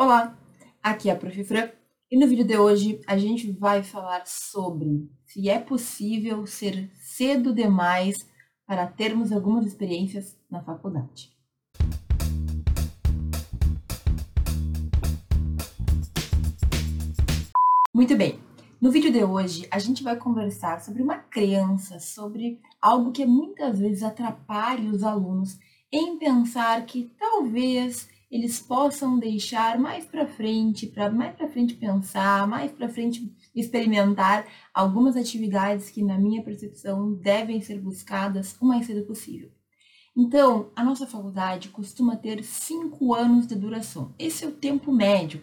Olá, aqui é a Prof. Fran e no vídeo de hoje a gente vai falar sobre se é possível ser cedo demais para termos algumas experiências na faculdade. Muito bem, no vídeo de hoje a gente vai conversar sobre uma crença, sobre algo que muitas vezes atrapalha os alunos em pensar que talvez eles possam deixar mais para frente, para mais para frente pensar, mais para frente experimentar algumas atividades que, na minha percepção, devem ser buscadas o mais cedo possível. Então, a nossa faculdade costuma ter cinco anos de duração. Esse é o tempo médio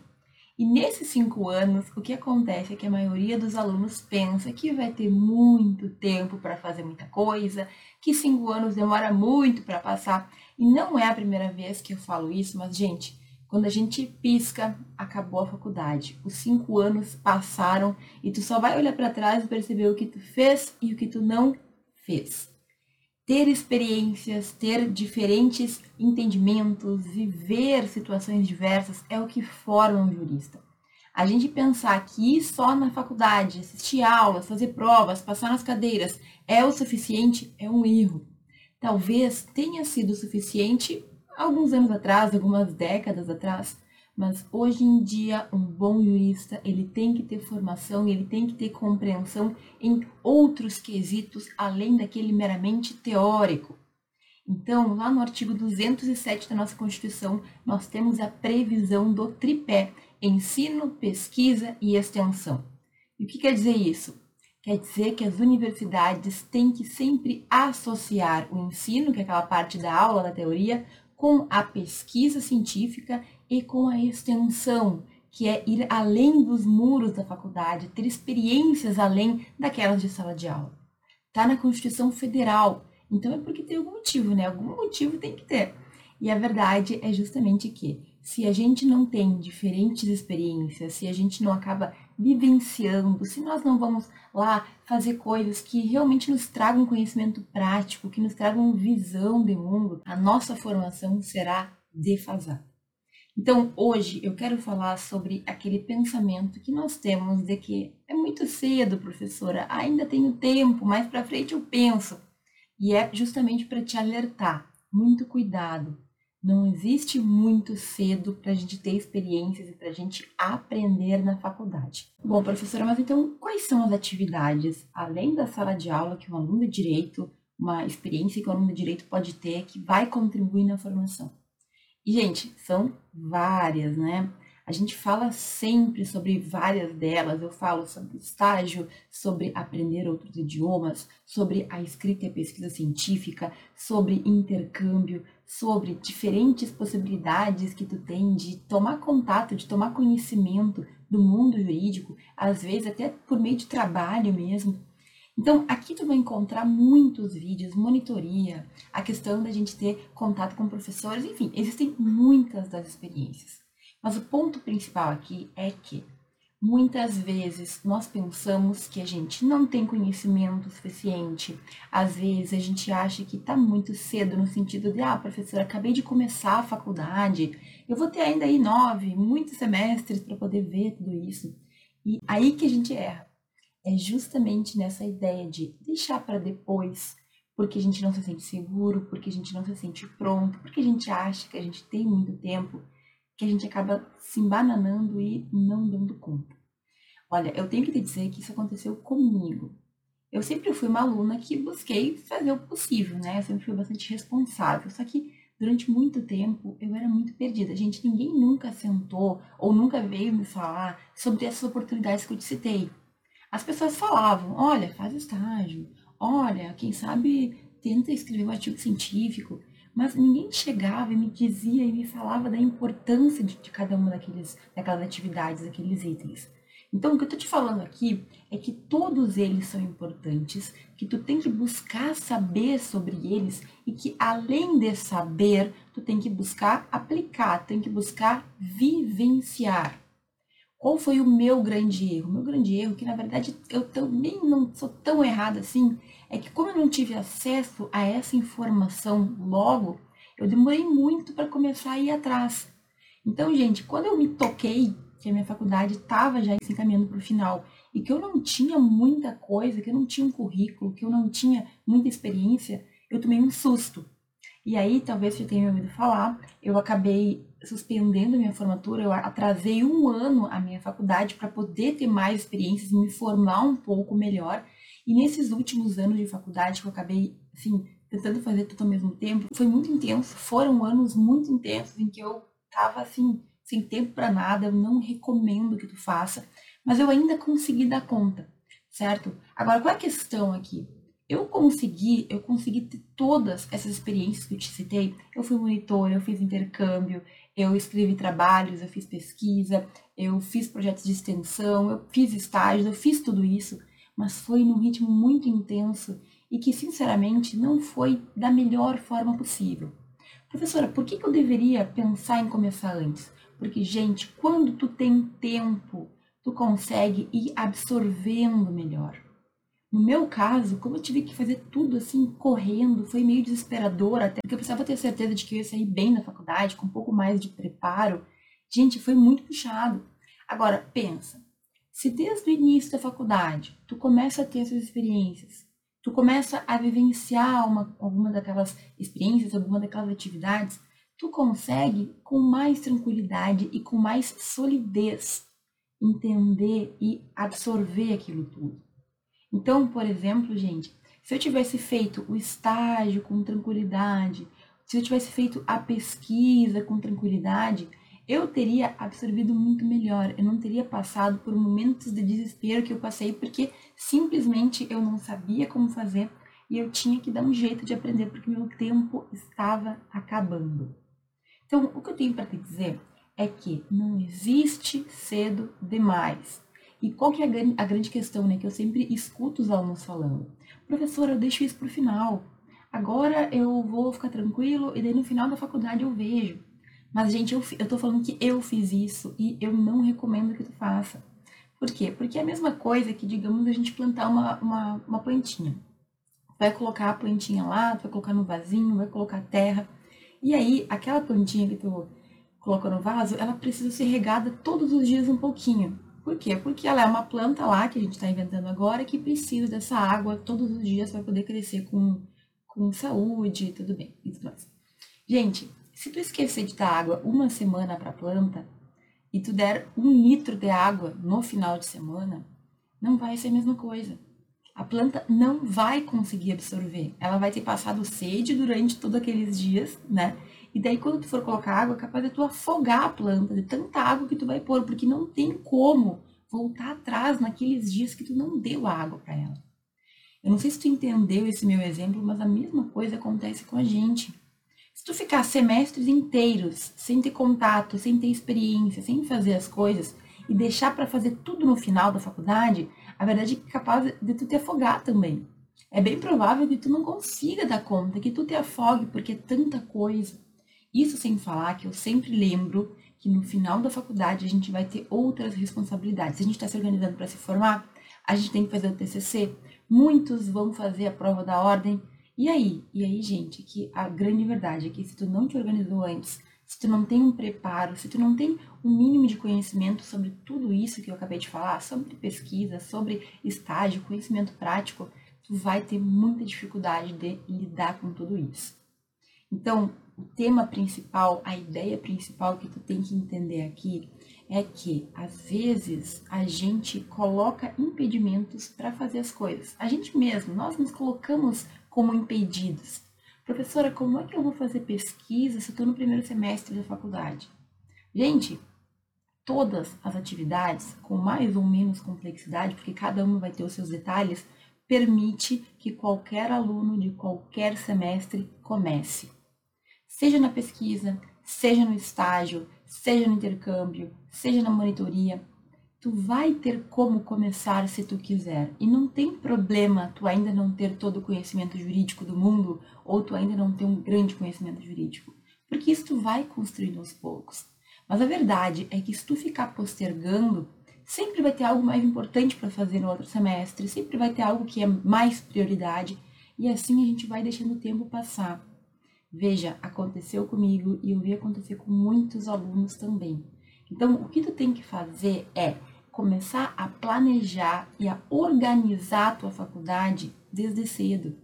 e nesses cinco anos, o que acontece é que a maioria dos alunos pensa que vai ter muito tempo para fazer muita coisa, que cinco anos demora muito para passar. E não é a primeira vez que eu falo isso, mas, gente, quando a gente pisca, acabou a faculdade. Os cinco anos passaram e tu só vai olhar para trás e perceber o que tu fez e o que tu não fez ter experiências, ter diferentes entendimentos, viver situações diversas é o que forma um jurista. A gente pensar que ir só na faculdade, assistir aulas, fazer provas, passar nas cadeiras é o suficiente é um erro. Talvez tenha sido suficiente alguns anos atrás, algumas décadas atrás, mas hoje em dia, um bom jurista, ele tem que ter formação, ele tem que ter compreensão em outros quesitos além daquele meramente teórico. Então, lá no artigo 207 da nossa Constituição, nós temos a previsão do tripé: ensino, pesquisa e extensão. E o que quer dizer isso? Quer dizer que as universidades têm que sempre associar o ensino, que é aquela parte da aula, da teoria, com a pesquisa científica e com a extensão, que é ir além dos muros da faculdade, ter experiências além daquelas de sala de aula. Está na Constituição Federal, então é porque tem algum motivo, né? Algum motivo tem que ter. E a verdade é justamente que, se a gente não tem diferentes experiências, se a gente não acaba vivenciando, se nós não vamos lá fazer coisas que realmente nos tragam conhecimento prático, que nos tragam visão de mundo, a nossa formação será defasada. Então, hoje eu quero falar sobre aquele pensamento que nós temos de que é muito cedo, professora, ainda tenho tempo, mais para frente eu penso. E é justamente para te alertar. Muito cuidado. Não existe muito cedo para a gente ter experiências e para a gente aprender na faculdade. Bom, professora, mas então quais são as atividades, além da sala de aula, que um aluno de direito, uma experiência que o aluno de direito pode ter, que vai contribuir na formação? E, gente, são várias, né? A gente fala sempre sobre várias delas. Eu falo sobre estágio, sobre aprender outros idiomas, sobre a escrita e a pesquisa científica, sobre intercâmbio, sobre diferentes possibilidades que tu tem de tomar contato, de tomar conhecimento do mundo jurídico, às vezes até por meio de trabalho mesmo. Então, aqui tu vai encontrar muitos vídeos, monitoria, a questão da gente ter contato com professores, enfim, existem muitas das experiências. Mas o ponto principal aqui é que muitas vezes nós pensamos que a gente não tem conhecimento suficiente. Às vezes a gente acha que está muito cedo no sentido de, ah, professora, acabei de começar a faculdade, eu vou ter ainda aí nove, muitos semestres para poder ver tudo isso. E aí que a gente erra é justamente nessa ideia de deixar para depois, porque a gente não se sente seguro, porque a gente não se sente pronto, porque a gente acha que a gente tem muito tempo, que a gente acaba se embananando e não dando conta. Olha, eu tenho que te dizer que isso aconteceu comigo. Eu sempre fui uma aluna que busquei fazer o possível, né? Eu sempre fui bastante responsável. Só que durante muito tempo eu era muito perdida. Gente, ninguém nunca sentou ou nunca veio me falar sobre essas oportunidades que eu te citei. As pessoas falavam, olha, faz estágio, olha, quem sabe tenta escrever um artigo científico, mas ninguém chegava e me dizia e me falava da importância de, de cada uma daqueles, daquelas atividades, daqueles itens. Então, o que eu estou te falando aqui é que todos eles são importantes, que tu tem que buscar saber sobre eles e que além de saber, tu tem que buscar aplicar, tem que buscar vivenciar. Qual foi o meu grande erro? O meu grande erro, que na verdade eu também não sou tão errada assim, é que como eu não tive acesso a essa informação logo, eu demorei muito para começar a ir atrás. Então, gente, quando eu me toquei que a minha faculdade estava já se encaminhando para o final e que eu não tinha muita coisa, que eu não tinha um currículo, que eu não tinha muita experiência, eu tomei um susto. E aí, talvez você tenha ouvido falar, eu acabei suspendendo minha formatura, eu atrasei um ano a minha faculdade para poder ter mais experiências me formar um pouco melhor. E nesses últimos anos de faculdade que eu acabei, assim, tentando fazer tudo ao mesmo tempo, foi muito intenso. Foram anos muito intensos em que eu tava assim, sem tempo para nada, eu não recomendo que tu faça, mas eu ainda consegui dar conta, certo? Agora, qual é a questão aqui? Eu consegui, eu consegui ter todas essas experiências que eu te citei. Eu fui monitor, eu fiz intercâmbio, eu escrevi trabalhos, eu fiz pesquisa, eu fiz projetos de extensão, eu fiz estágios, eu fiz tudo isso, mas foi num ritmo muito intenso e que, sinceramente, não foi da melhor forma possível. Professora, por que, que eu deveria pensar em começar antes? Porque, gente, quando tu tem tempo, tu consegue ir absorvendo melhor. No meu caso, como eu tive que fazer tudo assim, correndo, foi meio desesperador, até porque eu precisava ter certeza de que eu ia sair bem na faculdade, com um pouco mais de preparo. Gente, foi muito puxado. Agora, pensa, se desde o início da faculdade tu começa a ter essas experiências, tu começa a vivenciar uma, alguma daquelas experiências, alguma daquelas atividades, tu consegue com mais tranquilidade e com mais solidez entender e absorver aquilo tudo. Então, por exemplo, gente, se eu tivesse feito o estágio com tranquilidade, se eu tivesse feito a pesquisa com tranquilidade, eu teria absorvido muito melhor. Eu não teria passado por momentos de desespero que eu passei porque simplesmente eu não sabia como fazer e eu tinha que dar um jeito de aprender porque meu tempo estava acabando. Então, o que eu tenho para te dizer é que não existe cedo demais. E qual que é a, grande questão, né, que eu sempre escuto os alunos falando? Professora, eu deixo isso para o final. Agora eu vou ficar tranquilo e daí no final da faculdade eu vejo. Mas, gente, eu, eu tô falando que eu fiz isso e eu não recomendo que tu faça. Por quê? Porque é a mesma coisa que, digamos, a gente plantar uma, uma, uma plantinha. Vai colocar a plantinha lá, vai colocar no vasinho, vai colocar terra. E aí, aquela plantinha que tu colocou no vaso, ela precisa ser regada todos os dias um pouquinho. Por quê? Porque ela é uma planta lá, que a gente está inventando agora, que precisa dessa água todos os dias para poder crescer com, com saúde, tudo bem, e tudo mais. Gente, se tu esquecer de dar água uma semana para a planta e tu der um litro de água no final de semana, não vai ser a mesma coisa a planta não vai conseguir absorver. Ela vai ter passado sede durante todos aqueles dias, né? E daí quando tu for colocar água, é capaz de tu afogar a planta de tanta água que tu vai pôr, porque não tem como voltar atrás naqueles dias que tu não deu água para ela. Eu não sei se tu entendeu esse meu exemplo, mas a mesma coisa acontece com a gente. Se tu ficar semestres inteiros sem ter contato, sem ter experiência, sem fazer as coisas e deixar para fazer tudo no final da faculdade, a verdade é capaz de tu te afogar também. É bem provável que tu não consiga dar conta, que tu te afogue porque é tanta coisa. Isso sem falar que eu sempre lembro que no final da faculdade a gente vai ter outras responsabilidades. Se a gente está se organizando para se formar, a gente tem que fazer o TCC. Muitos vão fazer a prova da ordem. E aí? E aí, gente, que a grande verdade é que se tu não te organizou antes, se tu não tem um preparo, se tu não tem um mínimo de conhecimento sobre tudo isso que eu acabei de falar, sobre pesquisa, sobre estágio, conhecimento prático, tu vai ter muita dificuldade de lidar com tudo isso. Então, o tema principal, a ideia principal que tu tem que entender aqui é que às vezes a gente coloca impedimentos para fazer as coisas. A gente mesmo, nós nos colocamos como impedidos. Professora, como é que eu vou fazer pesquisa se eu estou no primeiro semestre da faculdade? Gente, todas as atividades, com mais ou menos complexidade, porque cada uma vai ter os seus detalhes, permite que qualquer aluno de qualquer semestre comece. Seja na pesquisa, seja no estágio, seja no intercâmbio, seja na monitoria, tu vai ter como começar se tu quiser. E não tem problema tu ainda não ter todo o conhecimento jurídico do mundo ou tu ainda não ter um grande conhecimento jurídico, porque isso tu vai construindo aos poucos. Mas a verdade é que se tu ficar postergando, sempre vai ter algo mais importante para fazer no outro semestre, sempre vai ter algo que é mais prioridade e assim a gente vai deixando o tempo passar. Veja, aconteceu comigo e eu vi acontecer com muitos alunos também. Então, o que tu tem que fazer é começar a planejar e a organizar a tua faculdade desde cedo.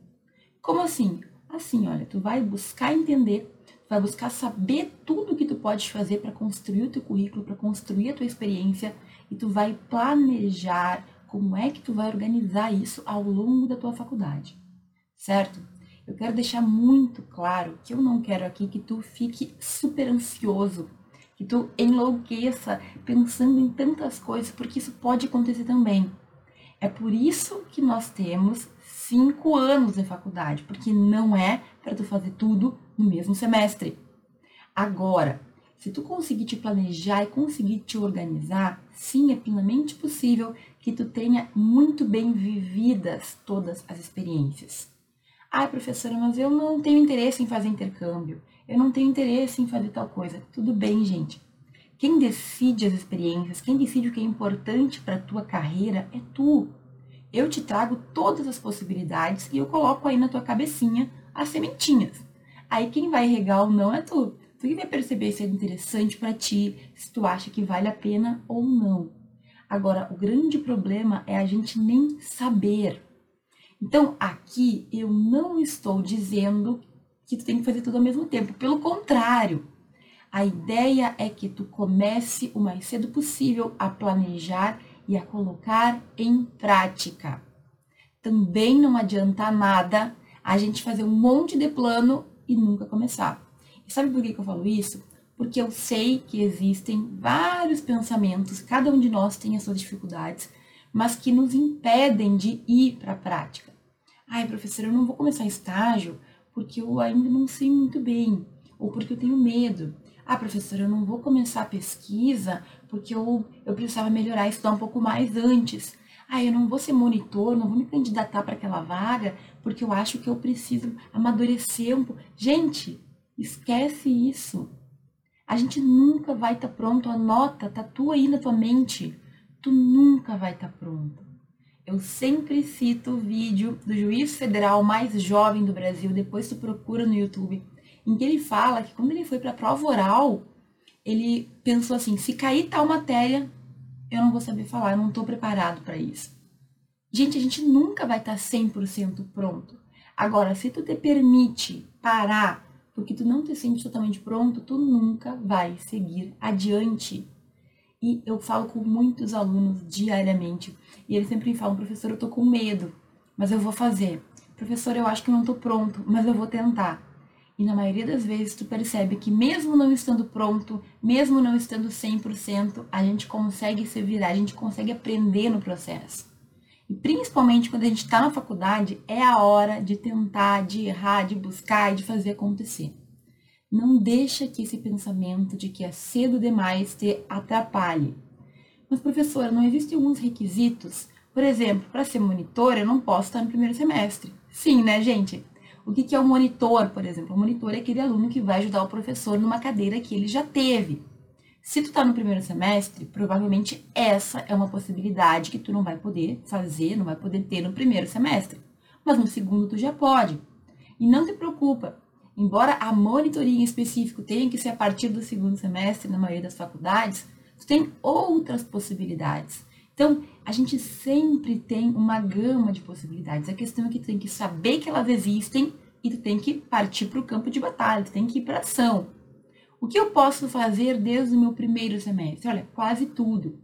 Como assim? Assim, olha, tu vai buscar entender, tu vai buscar saber tudo que tu pode fazer para construir o teu currículo, para construir a tua experiência e tu vai planejar como é que tu vai organizar isso ao longo da tua faculdade. Certo? Eu quero deixar muito claro que eu não quero aqui que tu fique super ansioso que tu enlouqueça pensando em tantas coisas, porque isso pode acontecer também. É por isso que nós temos cinco anos de faculdade, porque não é para tu fazer tudo no mesmo semestre. Agora, se tu conseguir te planejar e conseguir te organizar, sim, é plenamente possível que tu tenha muito bem vividas todas as experiências. Ai, professora, mas eu não tenho interesse em fazer intercâmbio eu não tenho interesse em fazer tal coisa. Tudo bem, gente. Quem decide as experiências, quem decide o que é importante para a tua carreira é tu. Eu te trago todas as possibilidades e eu coloco aí na tua cabecinha as sementinhas. Aí quem vai regar ou não é tu. Tu que vai perceber se é interessante para ti, se tu acha que vale a pena ou não. Agora, o grande problema é a gente nem saber. Então, aqui eu não estou dizendo que tu tem que fazer tudo ao mesmo tempo. Pelo contrário, a ideia é que tu comece o mais cedo possível a planejar e a colocar em prática. Também não adianta nada a gente fazer um monte de plano e nunca começar. E sabe por que, eu falo isso? Porque eu sei que existem vários pensamentos, cada um de nós tem as suas dificuldades, mas que nos impedem de ir para a prática. Ai, professora, eu não vou começar estágio porque eu ainda não sei muito bem, ou porque eu tenho medo. Ah, professora, eu não vou começar a pesquisa porque eu, eu precisava melhorar, estudar um pouco mais antes. Ah, eu não vou ser monitor, não vou me candidatar para aquela vaga porque eu acho que eu preciso amadurecer um pouco. Gente, esquece isso. A gente nunca vai estar tá pronto. Anota, tatua aí na tua mente. Tu nunca vai estar tá pronto. Eu sempre cito o vídeo do juiz federal mais jovem do Brasil, depois tu procura no YouTube, em que ele fala que quando ele foi para a prova oral, ele pensou assim: se cair tal matéria, eu não vou saber falar, eu não estou preparado para isso. Gente, a gente nunca vai estar tá 100% pronto. Agora, se tu te permite parar porque tu não te sente totalmente pronto, tu nunca vai seguir adiante. E eu falo com muitos alunos diariamente. E eles sempre falam, professor, eu tô com medo, mas eu vou fazer. Professor, eu acho que não tô pronto, mas eu vou tentar. E na maioria das vezes tu percebe que mesmo não estando pronto, mesmo não estando 100%, a gente consegue se virar, a gente consegue aprender no processo. E principalmente quando a gente está na faculdade, é a hora de tentar, de errar, de buscar e de fazer acontecer. Não deixa que esse pensamento de que é cedo demais te atrapalhe. Mas, professora, não existem alguns requisitos? Por exemplo, para ser monitor, eu não posso estar no primeiro semestre. Sim, né, gente? O que é o monitor, por exemplo? O monitor é aquele aluno que vai ajudar o professor numa cadeira que ele já teve. Se tu está no primeiro semestre, provavelmente essa é uma possibilidade que tu não vai poder fazer, não vai poder ter no primeiro semestre. Mas no segundo tu já pode. E não te preocupa, embora a monitoria em específico tenha que ser a partir do segundo semestre na maioria das faculdades, tu tem outras possibilidades. Então, a gente sempre tem uma gama de possibilidades. A questão é que tu tem que saber que elas existem e tu tem que partir para o campo de batalha, tu tem que ir para ação. O que eu posso fazer desde o meu primeiro semestre? Olha, quase tudo.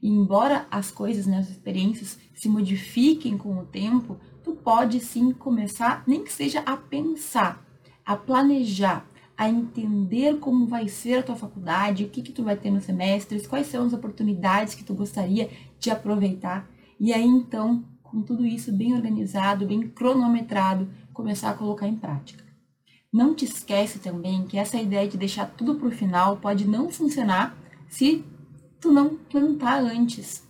E embora as coisas, né, as experiências se modifiquem com o tempo, tu pode sim começar, nem que seja a pensar a planejar, a entender como vai ser a tua faculdade, o que, que tu vai ter nos semestres, quais são as oportunidades que tu gostaria de aproveitar. E aí então, com tudo isso bem organizado, bem cronometrado, começar a colocar em prática. Não te esquece também que essa ideia de deixar tudo para o final pode não funcionar se tu não plantar antes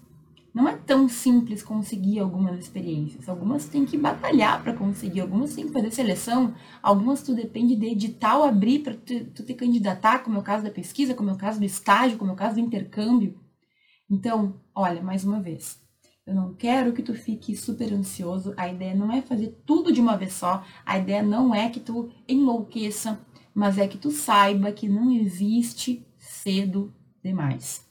não é tão simples conseguir algumas experiências. Algumas tem que batalhar para conseguir, algumas tem que fazer seleção, algumas tu depende de edital abrir para tu, tu te candidatar, como é o caso da pesquisa, como é o caso do estágio, como é o caso do intercâmbio. Então, olha, mais uma vez, Eu não quero que tu fique super ansioso. A ideia não é fazer tudo de uma vez só. A ideia não é que tu enlouqueça, mas é que tu saiba que não existe cedo demais.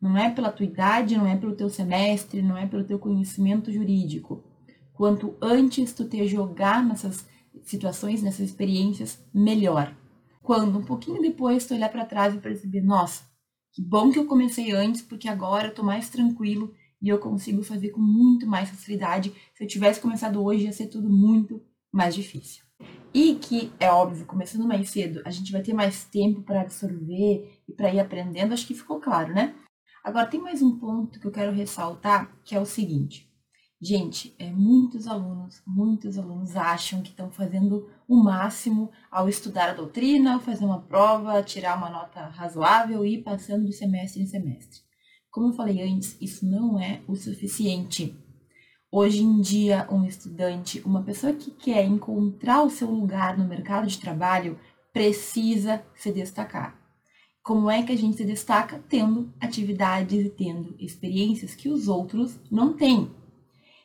Não é pela tua idade, não é pelo teu semestre, não é pelo teu conhecimento jurídico. Quanto antes tu te jogar nessas situações, nessas experiências, melhor. Quando um pouquinho depois tu olhar para trás e perceber, nossa, que bom que eu comecei antes, porque agora eu tô mais tranquilo e eu consigo fazer com muito mais facilidade. Se eu tivesse começado hoje, ia ser tudo muito mais difícil. E que, é óbvio, começando mais cedo, a gente vai ter mais tempo para absorver e para ir aprendendo, acho que ficou claro, né? Agora, tem mais um ponto que eu quero ressaltar, que é o seguinte. Gente, é, muitos alunos, muitos alunos acham que estão fazendo o máximo ao estudar a doutrina, fazer uma prova, tirar uma nota razoável e ir passando de semestre em semestre. Como eu falei antes, isso não é o suficiente. Hoje em dia, um estudante, uma pessoa que quer encontrar o seu lugar no mercado de trabalho, precisa se destacar. Como é que a gente se destaca? Tendo atividades e tendo experiências que os outros não têm.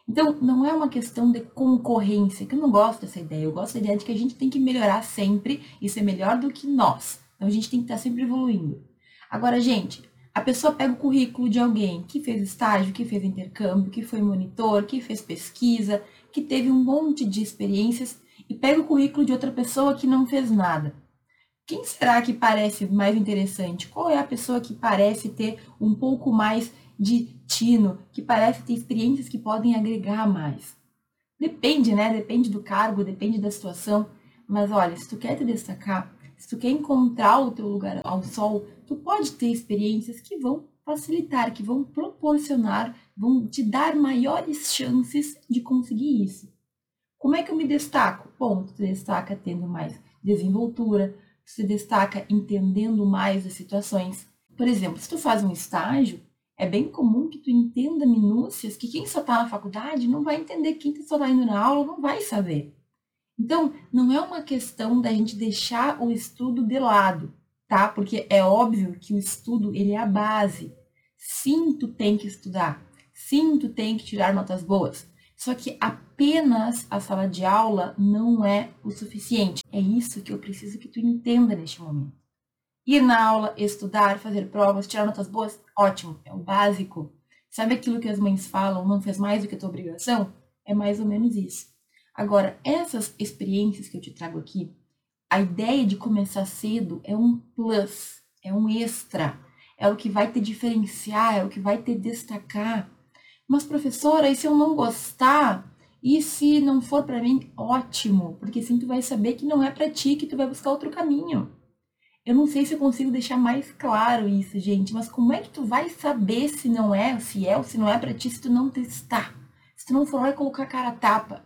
Então, não é uma questão de concorrência, que eu não gosto dessa ideia. Eu gosto da ideia de que a gente tem que melhorar sempre e ser melhor do que nós. Então, a gente tem que estar sempre evoluindo. Agora, gente, a pessoa pega o currículo de alguém que fez estágio, que fez intercâmbio, que foi monitor, que fez pesquisa, que teve um monte de experiências e pega o currículo de outra pessoa que não fez nada. Quem será que parece mais interessante? Qual é a pessoa que parece ter um pouco mais de tino, que parece ter experiências que podem agregar mais. Depende, né? Depende do cargo, depende da situação. Mas olha, se tu quer te destacar, se tu quer encontrar o teu lugar ao sol, tu pode ter experiências que vão facilitar, que vão proporcionar, vão te dar maiores chances de conseguir isso. Como é que eu me destaco? Bom, tu destaca tendo mais desenvoltura, tu se destaca entendendo mais as situações. Por exemplo, se tu faz um estágio, é bem comum que tu entenda minúcias que quem só está na faculdade não vai entender, quem só está indo na aula não vai saber. Então, não é uma questão da gente deixar o estudo de lado, tá? Porque é óbvio que o estudo, ele é a base. Sim, tu tem que estudar. Sim, tu tem que tirar notas boas. Só que apenas a sala de aula não é o suficiente. É isso que eu preciso que tu entenda neste momento. Ir na aula, estudar, fazer provas, tirar notas boas, ótimo, é o básico. Sabe aquilo que as mães falam, não fez mais do que a tua obrigação? É mais ou menos isso. Agora, essas experiências que eu te trago aqui, a ideia de começar cedo é um plus, é um extra, é o que vai te diferenciar, é o que vai te destacar. Mas, professora, e se eu não gostar? E se não for para mim, ótimo, porque assim tu vai saber que não é para ti, que tu vai buscar outro caminho. Eu não sei se eu consigo deixar mais claro isso, gente, mas como é que tu vai saber se não é, se é ou se não é para ti se tu não testar? Se tu não for lá e colocar a cara a tapa?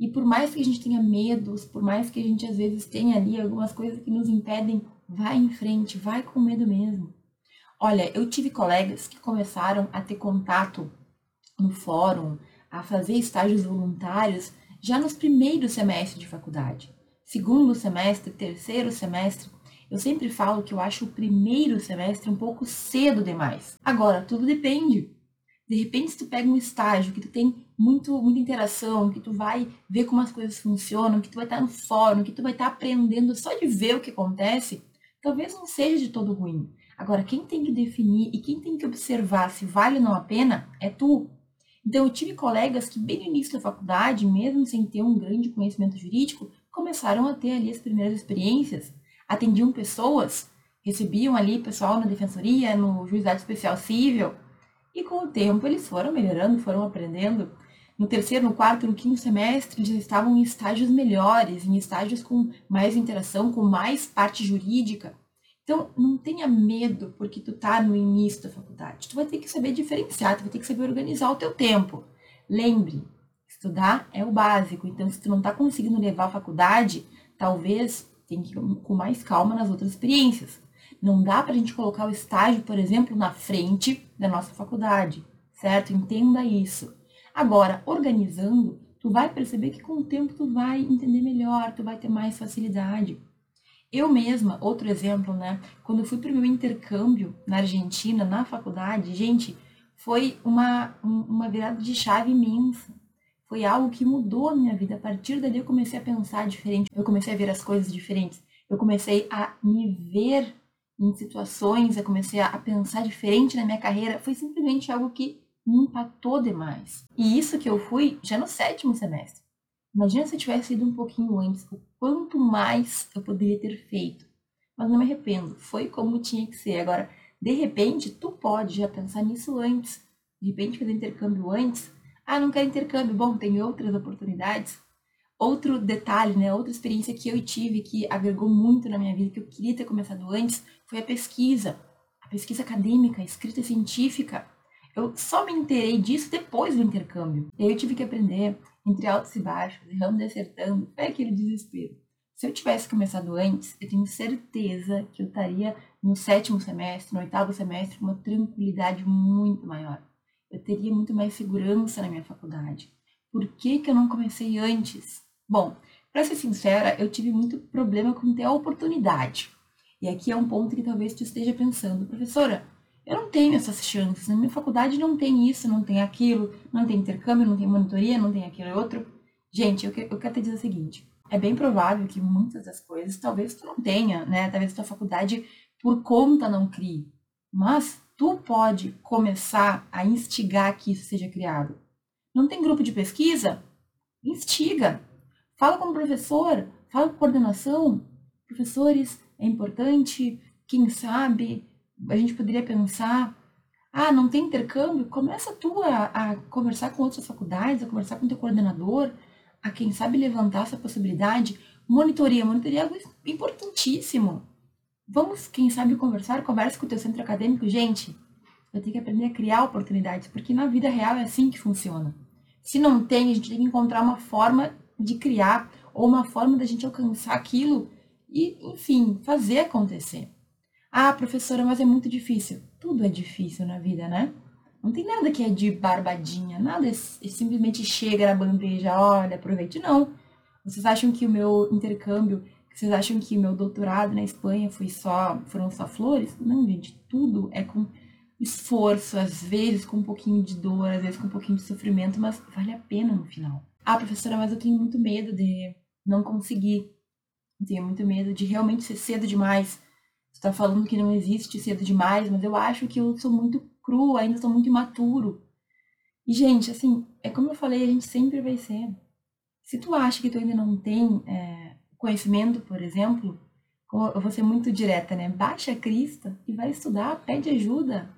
E por mais que a gente tenha medos, por mais que a gente às vezes tenha ali algumas coisas que nos impedem, vai em frente, vai com medo mesmo. Olha, eu tive colegas que começaram a ter contato no fórum, a fazer estágios voluntários já nos primeiros semestres de faculdade. Segundo semestre, terceiro semestre, eu sempre falo que eu acho o primeiro semestre um pouco cedo demais. Agora, tudo depende. De repente, se tu pega um estágio que tu tem muito, muita interação, que tu vai ver como as coisas funcionam, que tu vai estar no fórum, que tu vai estar aprendendo só de ver o que acontece, talvez não seja de todo ruim. Agora, quem tem que definir e quem tem que observar se vale ou não a pena é tu. Então, eu tive colegas que, bem no início da faculdade, mesmo sem ter um grande conhecimento jurídico, começaram a ter ali as primeiras experiências atendiam pessoas, recebiam ali pessoal na defensoria, no juizado especial civil, e com o tempo eles foram melhorando, foram aprendendo. No terceiro, no quarto, no quinto semestre, eles estavam em estágios melhores, em estágios com mais interação, com mais parte jurídica. Então, não tenha medo porque tu tá no início da faculdade. Tu vai ter que saber diferenciar, tu vai ter que saber organizar o teu tempo. Lembre, estudar é o básico. Então, se tu não tá conseguindo levar a faculdade, talvez tem que ir com mais calma nas outras experiências. Não dá para a gente colocar o estágio, por exemplo, na frente da nossa faculdade, certo? Entenda isso. Agora, organizando, tu vai perceber que com o tempo tu vai entender melhor, tu vai ter mais facilidade. Eu mesma, outro exemplo, né? Quando eu fui para o meu intercâmbio na Argentina, na faculdade, gente, foi uma, uma virada de chave imensa. Foi algo que mudou a minha vida. A partir dali eu comecei a pensar diferente, eu comecei a ver as coisas diferentes, eu comecei a me ver em situações, eu comecei a pensar diferente na minha carreira. Foi simplesmente algo que me impactou demais. E isso que eu fui já no sétimo semestre. Imagina se eu tivesse ido um pouquinho antes, o quanto mais eu poderia ter feito. Mas não me arrependo, foi como tinha que ser. Agora, de repente, tu pode já pensar nisso antes. De repente, fazer intercâmbio antes. Ah, não quero intercâmbio. Bom, tem outras oportunidades. Outro detalhe, né, outra experiência que eu tive que agregou muito na minha vida, que eu queria ter começado antes, foi a pesquisa. A pesquisa acadêmica, a escrita científica. Eu só me inteirei disso depois do intercâmbio. E aí eu tive que aprender entre altos e baixos, errando e acertando. Foi aquele desespero. Se eu tivesse começado antes, eu tenho certeza que eu estaria no sétimo semestre, no oitavo semestre, com uma tranquilidade muito maior. Eu teria muito mais segurança na minha faculdade. Por que, que eu não comecei antes? Bom, para ser sincera, eu tive muito problema com ter a oportunidade. E aqui é um ponto que talvez tu esteja pensando, professora, eu não tenho essas chances. Na minha faculdade não tem isso, não tem aquilo, não tem intercâmbio, não tem monitoria, não tem aquilo e outro. Gente, eu, eu quero te dizer o seguinte: é bem provável que muitas das coisas talvez tu não tenha, né? Talvez tua faculdade por conta não crie. Mas tu pode começar a instigar que isso seja criado. Não tem grupo de pesquisa? Instiga. Fala com o professor, fala com a coordenação. Professores, é importante, quem sabe, a gente poderia pensar, ah, não tem intercâmbio? Começa tu a, a conversar com outras faculdades, a conversar com teu coordenador, a quem sabe levantar essa possibilidade. Monitoria, monitoria é algo importantíssimo. Vamos, quem sabe, conversar, conversa com o teu centro acadêmico. Gente, eu tenho que aprender a criar oportunidades, porque na vida real é assim que funciona. Se não tem, a gente tem que encontrar uma forma de criar ou uma forma da gente alcançar aquilo e, enfim, fazer acontecer. Ah, professora, mas é muito difícil. Tudo é difícil na vida, né? Não tem nada que é de barbadinha, nada é, é simplesmente chega na bandeja, olha, aproveite. Não. Vocês acham que o meu intercâmbio, vocês acham que o meu doutorado na Espanha foi só, foram só flores? Não, gente, tudo é com esforço, às vezes com um pouquinho de dor, às vezes com um pouquinho de sofrimento, mas vale a pena no final. Ah, professora, mas eu tenho muito medo de não conseguir. Tenho muito medo de realmente ser cedo demais está falando que não existe cedo demais, mas eu acho que eu sou muito cru, ainda sou muito imaturo. E, gente, assim, é como eu falei, a gente sempre vai ser. Se tu acha que tu ainda não tem é, conhecimento, por exemplo, eu vou ser muito direta, né? Baixa a crista e vai estudar, pede ajuda.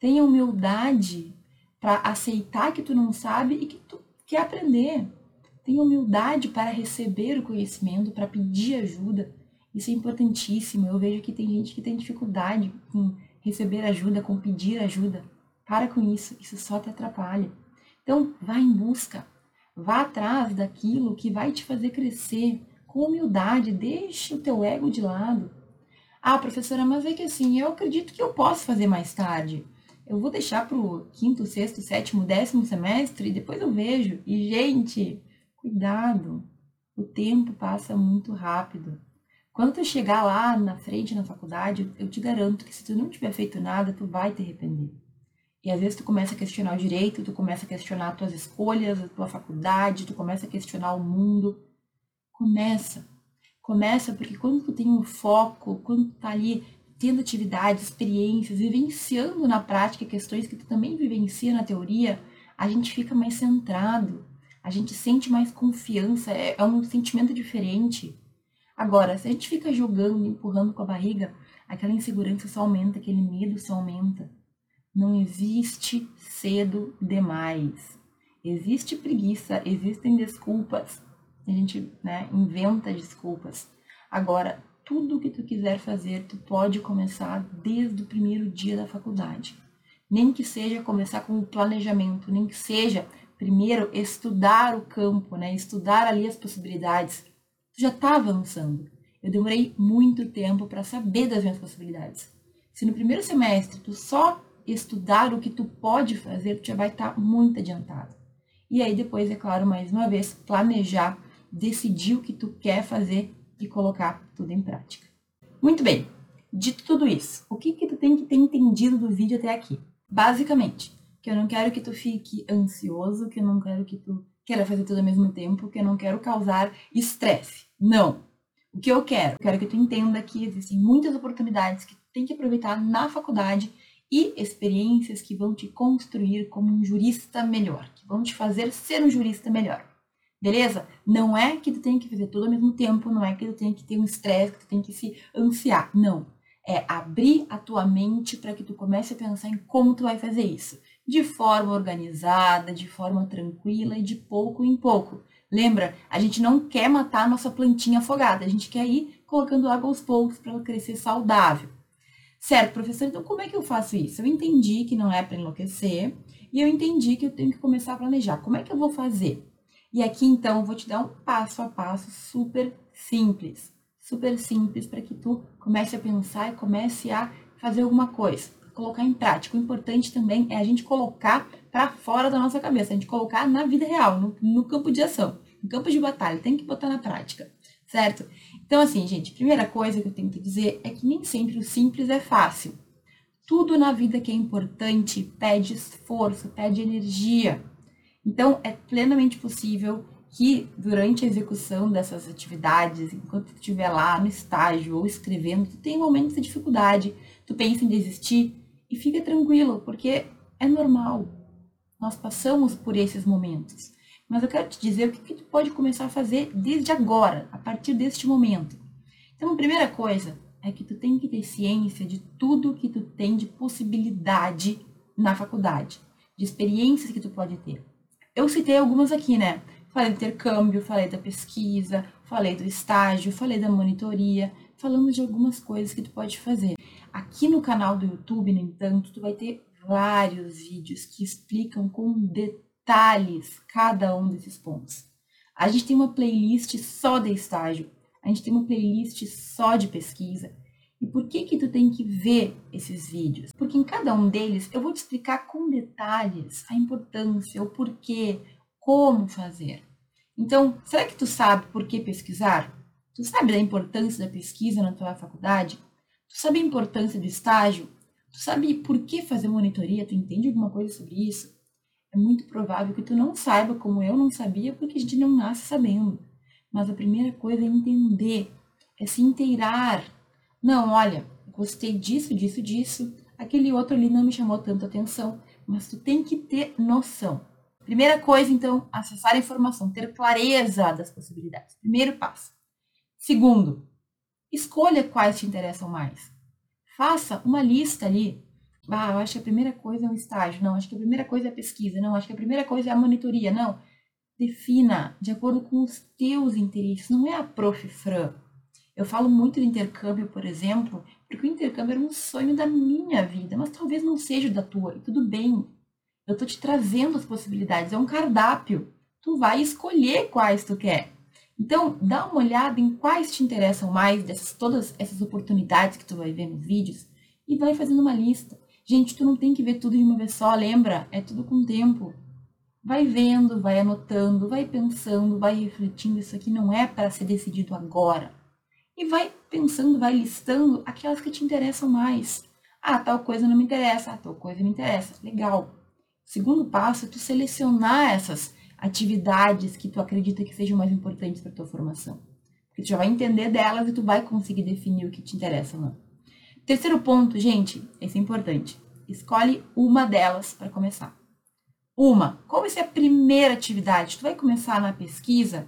Tenha humildade para aceitar que tu não sabe e que tu quer aprender. Tenha humildade para receber o conhecimento, para pedir ajuda. Isso é importantíssimo. Eu vejo que tem gente que tem dificuldade com receber ajuda, com pedir ajuda. Para com isso, isso só te atrapalha. Então, vá em busca. Vá atrás daquilo que vai te fazer crescer com humildade. Deixe o teu ego de lado. Ah, professora, mas é que assim, eu acredito que eu posso fazer mais tarde. Eu vou deixar para o quinto, sexto, sétimo, décimo semestre e depois eu vejo. E, gente, cuidado. O tempo passa muito rápido. Quando tu chegar lá na frente na faculdade, eu te garanto que se tu não tiver feito nada, tu vai te arrepender. E às vezes tu começa a questionar o direito, tu começa a questionar tuas escolhas, a tua faculdade, tu começa a questionar o mundo. Começa. Começa porque quando tu tem um foco, quando tu tá ali tendo atividades, experiências, vivenciando na prática questões que tu também vivencia na teoria, a gente fica mais centrado, a gente sente mais confiança, é, é um sentimento diferente. Agora, se a gente fica julgando, empurrando com a barriga, aquela insegurança só aumenta, aquele medo só aumenta. Não existe cedo demais. Existe preguiça, existem desculpas. A gente né, inventa desculpas. Agora, tudo que tu quiser fazer, tu pode começar desde o primeiro dia da faculdade. Nem que seja começar com o planejamento, nem que seja primeiro estudar o campo, né? Estudar ali as possibilidades já está avançando. Eu demorei muito tempo para saber das minhas possibilidades. Se no primeiro semestre tu só estudar o que tu pode fazer, tu já vai estar tá muito adiantado. E aí depois, é claro, mais uma vez, planejar, decidir o que tu quer fazer e colocar tudo em prática. Muito bem, dito tudo isso, o que que tu tem que ter entendido do vídeo até aqui? Basicamente, que eu não quero que tu fique ansioso, que eu não quero que tu queira fazer tudo ao mesmo tempo, que eu não quero causar estresse. Não. O que eu quero? Eu quero que tu entenda que existem muitas oportunidades que tu tem que aproveitar na faculdade e experiências que vão te construir como um jurista melhor, que vão te fazer ser um jurista melhor. Beleza? Não é que tu tem que fazer tudo ao mesmo tempo, não é que tu tem que ter um estresse, que tu tem que se ansiar. Não. É abrir a tua mente para que tu comece a pensar em como tu vai fazer isso. De forma organizada, de forma tranquila e de pouco em pouco. Lembra? A gente não quer matar a nossa plantinha afogada, a gente quer ir colocando água aos poucos para ela crescer saudável. Certo, professor, então como é que eu faço isso? Eu entendi que não é para enlouquecer e eu entendi que eu tenho que começar a planejar. Como é que eu vou fazer? E aqui então eu vou te dar um passo a passo super simples, super simples para que tu comece a pensar e comece a fazer alguma coisa, colocar em prática. O importante também é a gente colocar para fora da nossa cabeça, a gente colocar na vida real, no, no campo de ação, no campo de batalha, tem que botar na prática, certo? Então assim, gente, primeira coisa que eu tenho que dizer é que nem sempre o simples é fácil. Tudo na vida que é importante pede esforço, pede energia. Então, é plenamente possível que durante a execução dessas atividades, enquanto tu estiver lá no estágio ou escrevendo, tu tenha momentos de dificuldade, tu pensa em desistir e fica tranquilo, porque é normal. Nós passamos por esses momentos. Mas eu quero te dizer o que, que tu pode começar a fazer desde agora, a partir deste momento. Então, a primeira coisa é que tu tem que ter ciência de tudo que tu tem de possibilidade na faculdade, de experiências que tu pode ter. Eu citei algumas aqui, né? Falei do intercâmbio, falei da pesquisa, falei do estágio, falei da monitoria, falamos de algumas coisas que tu pode fazer. Aqui no canal do YouTube, no entanto, tu vai ter vários vídeos que explicam com detalhes cada um desses pontos. A gente tem uma playlist só de estágio, a gente tem uma playlist só de pesquisa. E por que que tu tem que ver esses vídeos? Porque em cada um deles eu vou te explicar com detalhes a importância, o porquê, como fazer. Então, será que tu sabe por que pesquisar? Tu sabe da importância da pesquisa na tua faculdade? Tu sabe a importância do estágio? Tu sabe por que fazer monitoria? Tu entende alguma coisa sobre isso? É muito provável que tu não saiba, como eu não sabia, porque a gente não nasce sabendo. Mas a primeira coisa é entender, é se inteirar. Não, olha, gostei disso, disso, disso. Aquele outro ali não me chamou tanta atenção, mas tu tem que ter noção. Primeira coisa, então, acessar a informação, ter clareza das possibilidades. Primeiro passo. Segundo, escolha quais te interessam mais. Faça uma lista ali. Ah, eu acho que a primeira coisa é o estágio. Não, acho que a primeira coisa é a pesquisa. Não, acho que a primeira coisa é a monitoria. Não. Defina de acordo com os teus interesses. Não é a prof. Fran. Eu falo muito do intercâmbio, por exemplo, porque o intercâmbio era um sonho da minha vida, mas talvez não seja da tua. E tudo bem. Eu tô te trazendo as possibilidades. É um cardápio. Tu vai escolher quais tu quer. Então, dá uma olhada em quais te interessam mais dessas todas essas oportunidades que tu vai ver nos vídeos e vai fazendo uma lista. Gente, tu não tem que ver tudo de uma vez só, lembra? É tudo com tempo. Vai vendo, vai anotando, vai pensando, vai refletindo. Isso aqui não é para ser decidido agora. E vai pensando, vai listando aquelas que te interessam mais. Ah, tal coisa não me interessa, ah, tal coisa me interessa. Legal. Segundo passo é tu selecionar essas atividades que tu acredita que sejam mais importantes para tua formação. Porque tu já vai entender delas e tu vai conseguir definir o que te interessa ou não. Terceiro ponto, gente, esse é importante. Escolhe uma delas para começar. Uma, qual vai ser a primeira atividade? Tu vai começar na pesquisa,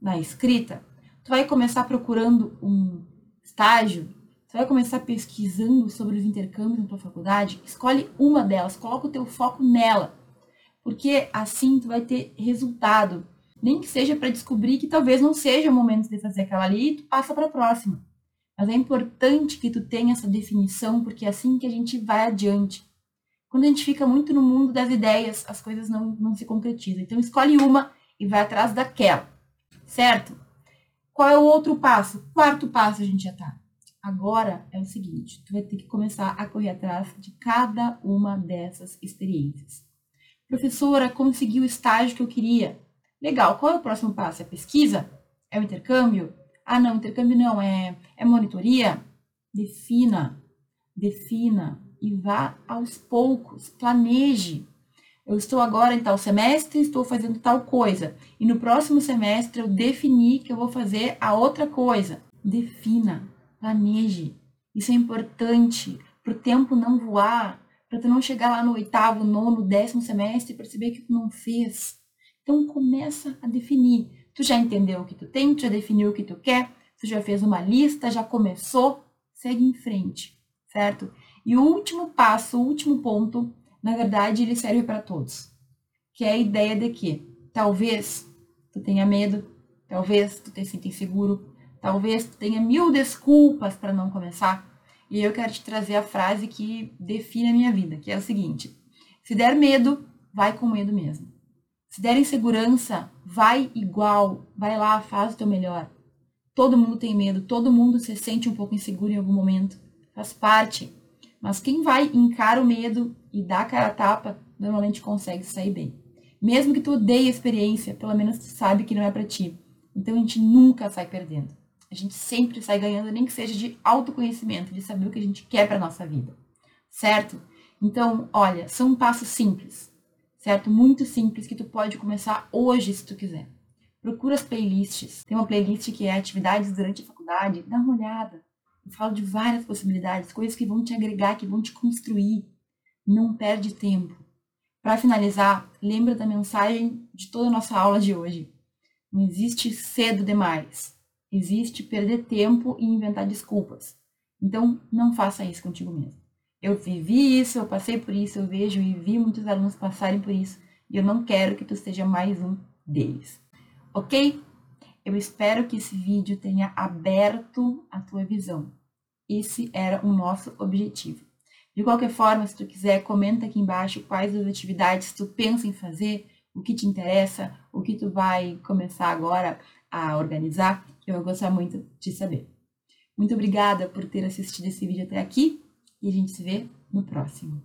na escrita? Tu vai começar procurando um estágio? Tu vai começar pesquisando sobre os intercâmbios na tua faculdade? Escolhe uma delas, coloca o teu foco nela. Porque assim tu vai ter resultado. Nem que seja para descobrir que talvez não seja o momento de fazer aquela ali e tu passa para a próxima. Mas é importante que tu tenha essa definição, porque é assim que a gente vai adiante. Quando a gente fica muito no mundo das ideias, as coisas não, não se concretizam. Então, escolhe uma e vai atrás daquela, certo? Qual é o outro passo? Quarto passo a gente já tá. Agora é o seguinte, tu vai ter que começar a correr atrás de cada uma dessas experiências. Professora, consegui o estágio que eu queria. Legal, qual é o próximo passo? É pesquisa? É o intercâmbio? Ah, não, intercâmbio não, é, é monitoria. Defina, defina e vá aos poucos, planeje. Eu estou agora em tal semestre, estou fazendo tal coisa. E no próximo semestre eu defini que eu vou fazer a outra coisa. Defina, planeje. Isso é importante para o tempo não voar, para tu não chegar lá no oitavo, nono, décimo semestre e perceber que tu não fez. Então começa a definir. Tu já entendeu o que tu tem, tu já definiu o que tu quer, tu já fez uma lista, já começou, segue em frente, certo? E o último passo, o último ponto na verdade, ele serve para todos. Que é a ideia de que talvez tu tenha medo, talvez tu te sinta inseguro, talvez tu tenha mil desculpas para não começar. E eu quero te trazer a frase que define a minha vida, que é o seguinte: se der medo, vai com medo mesmo. Se der insegurança, vai igual, vai lá, faz o teu melhor. Todo mundo tem medo, todo mundo se sente um pouco inseguro em algum momento. Faz parte. Mas quem vai encara o medo e dá a cara a tapa, normalmente consegue sair bem. Mesmo que tu odeie a experiência, pelo menos tu sabe que não é para ti. Então a gente nunca sai perdendo. A gente sempre sai ganhando, nem que seja de autoconhecimento, de saber o que a gente quer para nossa vida. Certo? Então, olha, são passos simples, certo? Muito simples que tu pode começar hoje se tu quiser. Procura as playlists. Tem uma playlist que é atividades durante a faculdade, dá uma olhada. Eu falo de várias possibilidades, coisas que vão te agregar, que vão te construir. Não perde tempo. Para finalizar, lembra da mensagem de toda a nossa aula de hoje. Não existe cedo demais. Existe perder tempo e inventar desculpas. Então, não faça isso contigo mesmo. Eu vivi isso, eu passei por isso, eu vejo e vi muitos alunos passarem por isso, e eu não quero que tu seja mais um deles. Ok? Eu espero que esse vídeo tenha aberto a tua visão. Esse era o nosso objetivo. De qualquer forma, se tu quiser, comenta aqui embaixo quais as atividades tu pensa em fazer, o que te interessa, o que tu vai começar agora a organizar, eu vou gostar muito de saber. Muito obrigada por ter assistido esse vídeo até aqui e a gente se vê no próximo.